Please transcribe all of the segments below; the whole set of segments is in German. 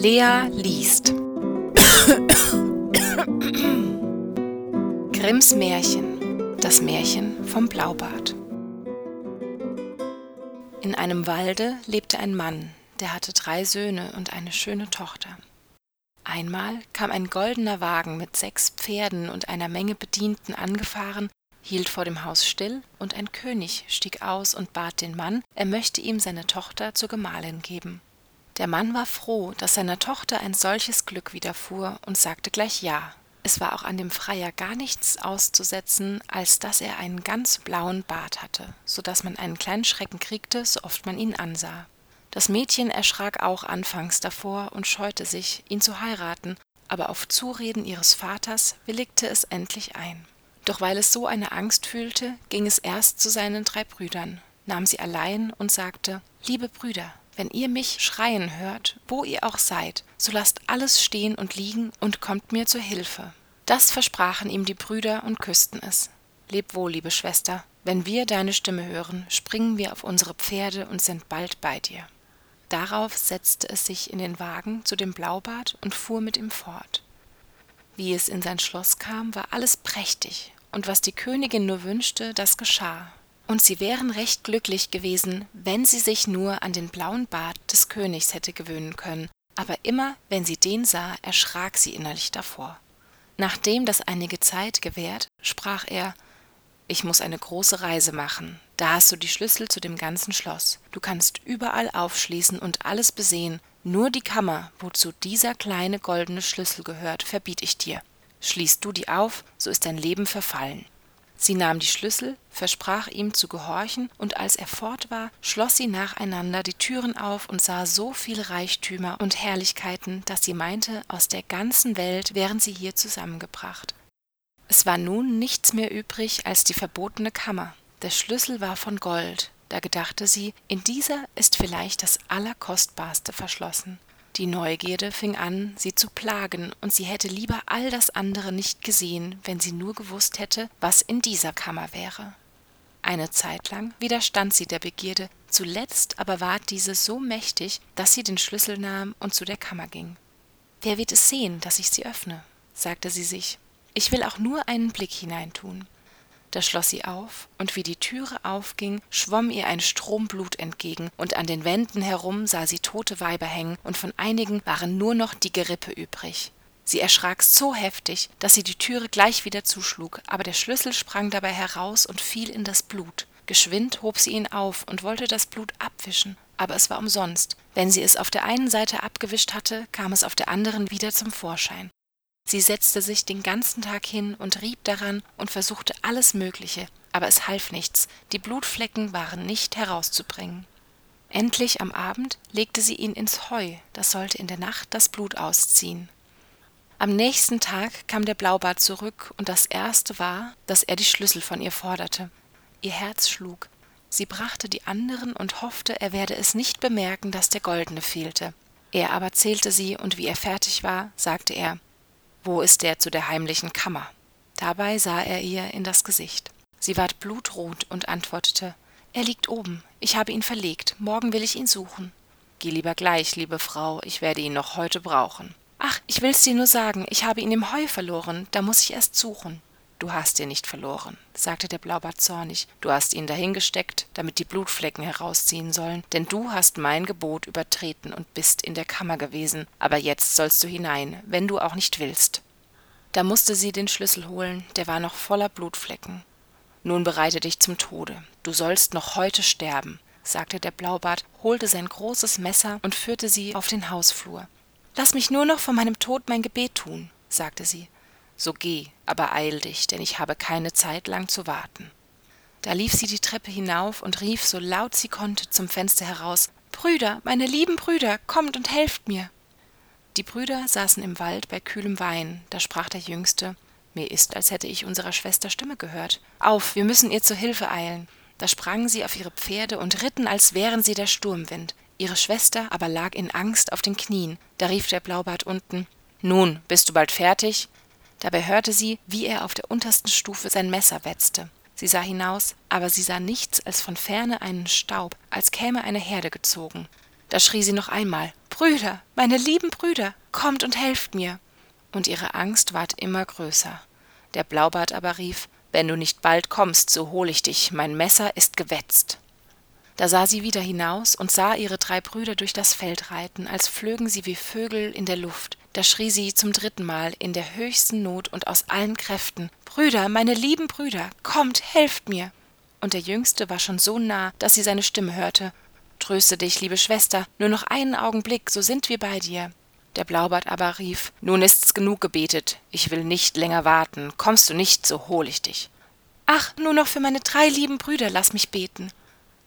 Lea liest Grimms Märchen Das Märchen vom Blaubart In einem Walde lebte ein Mann, der hatte drei Söhne und eine schöne Tochter. Einmal kam ein goldener Wagen mit sechs Pferden und einer Menge Bedienten angefahren, hielt vor dem Haus still, und ein König stieg aus und bat den Mann, er möchte ihm seine Tochter zur Gemahlin geben. Der Mann war froh, dass seiner Tochter ein solches Glück widerfuhr, und sagte gleich ja. Es war auch an dem Freier gar nichts auszusetzen, als dass er einen ganz blauen Bart hatte, so dass man einen kleinen Schrecken kriegte, so oft man ihn ansah. Das Mädchen erschrak auch anfangs davor und scheute sich, ihn zu heiraten, aber auf Zureden ihres Vaters willigte es endlich ein. Doch weil es so eine Angst fühlte, ging es erst zu seinen drei Brüdern, nahm sie allein und sagte Liebe Brüder, wenn ihr mich schreien hört, wo ihr auch seid, so lasst alles stehen und liegen und kommt mir zur Hilfe. Das versprachen ihm die Brüder und küssten es. Leb wohl, liebe Schwester, wenn wir deine Stimme hören, springen wir auf unsere Pferde und sind bald bei dir. Darauf setzte es sich in den Wagen zu dem Blaubart und fuhr mit ihm fort. Wie es in sein Schloss kam, war alles prächtig, und was die Königin nur wünschte, das geschah und sie wären recht glücklich gewesen, wenn sie sich nur an den blauen Bart des Königs hätte gewöhnen können, aber immer, wenn sie den sah, erschrak sie innerlich davor. Nachdem das einige Zeit gewährt, sprach er Ich muss eine große Reise machen, da hast du die Schlüssel zu dem ganzen Schloss. Du kannst überall aufschließen und alles besehen, nur die Kammer, wozu dieser kleine goldene Schlüssel gehört, verbiet ich dir. Schließt du die auf, so ist dein Leben verfallen. Sie nahm die Schlüssel, versprach ihm zu gehorchen, und als er fort war, schloss sie nacheinander die Türen auf und sah so viel Reichtümer und Herrlichkeiten, dass sie meinte, aus der ganzen Welt wären sie hier zusammengebracht. Es war nun nichts mehr übrig als die verbotene Kammer. Der Schlüssel war von Gold, da gedachte sie, in dieser ist vielleicht das Allerkostbarste verschlossen. Die Neugierde fing an, sie zu plagen, und sie hätte lieber all das andere nicht gesehen, wenn sie nur gewusst hätte, was in dieser Kammer wäre. Eine Zeit lang widerstand sie der Begierde, zuletzt aber ward diese so mächtig, dass sie den Schlüssel nahm und zu der Kammer ging. Wer wird es sehen, dass ich sie öffne? sagte sie sich. Ich will auch nur einen Blick hineintun da schloss sie auf, und wie die Türe aufging, schwomm ihr ein Strom Blut entgegen, und an den Wänden herum sah sie tote Weiber hängen, und von einigen waren nur noch die Gerippe übrig. Sie erschrak so heftig, dass sie die Türe gleich wieder zuschlug, aber der Schlüssel sprang dabei heraus und fiel in das Blut. Geschwind hob sie ihn auf und wollte das Blut abwischen, aber es war umsonst. Wenn sie es auf der einen Seite abgewischt hatte, kam es auf der anderen wieder zum Vorschein. Sie setzte sich den ganzen Tag hin und rieb daran und versuchte alles Mögliche, aber es half nichts, die Blutflecken waren nicht herauszubringen. Endlich am Abend legte sie ihn ins Heu, das sollte in der Nacht das Blut ausziehen. Am nächsten Tag kam der Blaubart zurück, und das erste war, dass er die Schlüssel von ihr forderte. Ihr Herz schlug. Sie brachte die anderen und hoffte, er werde es nicht bemerken, dass der goldene fehlte. Er aber zählte sie, und wie er fertig war, sagte er wo ist der zu der heimlichen Kammer? Dabei sah er ihr in das Gesicht. Sie ward blutrot und antwortete Er liegt oben, ich habe ihn verlegt, morgen will ich ihn suchen. Geh lieber gleich, liebe Frau, ich werde ihn noch heute brauchen. Ach, ich will's dir nur sagen, ich habe ihn im Heu verloren, da muss ich erst suchen. Du hast ihn nicht verloren, sagte der Blaubart zornig, du hast ihn dahingesteckt, damit die Blutflecken herausziehen sollen, denn du hast mein Gebot übertreten und bist in der Kammer gewesen, aber jetzt sollst du hinein, wenn du auch nicht willst. Da musste sie den Schlüssel holen, der war noch voller Blutflecken. Nun bereite dich zum Tode, du sollst noch heute sterben, sagte der Blaubart, holte sein großes Messer und führte sie auf den Hausflur. Lass mich nur noch vor meinem Tod mein Gebet tun, sagte sie. So geh, aber eil dich, denn ich habe keine Zeit lang zu warten. Da lief sie die Treppe hinauf und rief so laut sie konnte zum Fenster heraus Brüder, meine lieben Brüder, kommt und helft mir. Die Brüder saßen im Wald bei kühlem Wein, da sprach der Jüngste Mir ist, als hätte ich unserer Schwester Stimme gehört. Auf, wir müssen ihr zur Hilfe eilen. Da sprangen sie auf ihre Pferde und ritten, als wären sie der Sturmwind. Ihre Schwester aber lag in Angst auf den Knien. Da rief der Blaubart unten Nun, bist du bald fertig? Dabei hörte sie, wie er auf der untersten Stufe sein Messer wetzte. Sie sah hinaus, aber sie sah nichts als von ferne einen Staub, als käme eine Herde gezogen. Da schrie sie noch einmal Brüder, meine lieben Brüder, kommt und helft mir. Und ihre Angst ward immer größer. Der Blaubart aber rief, Wenn du nicht bald kommst, so hol ich dich, mein Messer ist gewetzt. Da sah sie wieder hinaus und sah ihre drei Brüder durch das Feld reiten, als flögen sie wie Vögel in der Luft. Da schrie sie zum dritten Mal in der höchsten Not und aus allen Kräften Brüder, meine lieben Brüder, kommt, helft mir. Und der Jüngste war schon so nah, dass sie seine Stimme hörte. Tröste dich, liebe Schwester, nur noch einen Augenblick, so sind wir bei dir. Der Blaubart aber rief Nun ist's genug gebetet, ich will nicht länger warten, kommst du nicht, so hol ich dich. Ach, nur noch für meine drei lieben Brüder lass mich beten.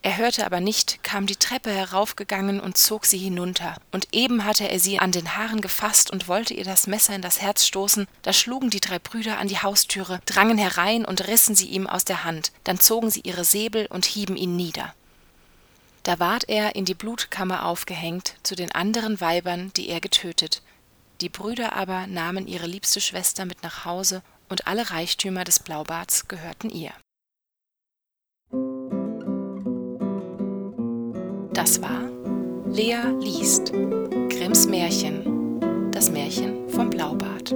Er hörte aber nicht, kam die Treppe heraufgegangen und zog sie hinunter. Und eben hatte er sie an den Haaren gefasst und wollte ihr das Messer in das Herz stoßen, da schlugen die drei Brüder an die Haustüre, drangen herein und rissen sie ihm aus der Hand, dann zogen sie ihre Säbel und hieben ihn nieder. Da ward er in die Blutkammer aufgehängt zu den anderen Weibern, die er getötet. Die Brüder aber nahmen ihre liebste Schwester mit nach Hause, und alle Reichtümer des Blaubarts gehörten ihr. Das war Lea liest Grimms Märchen, das Märchen vom Blaubart.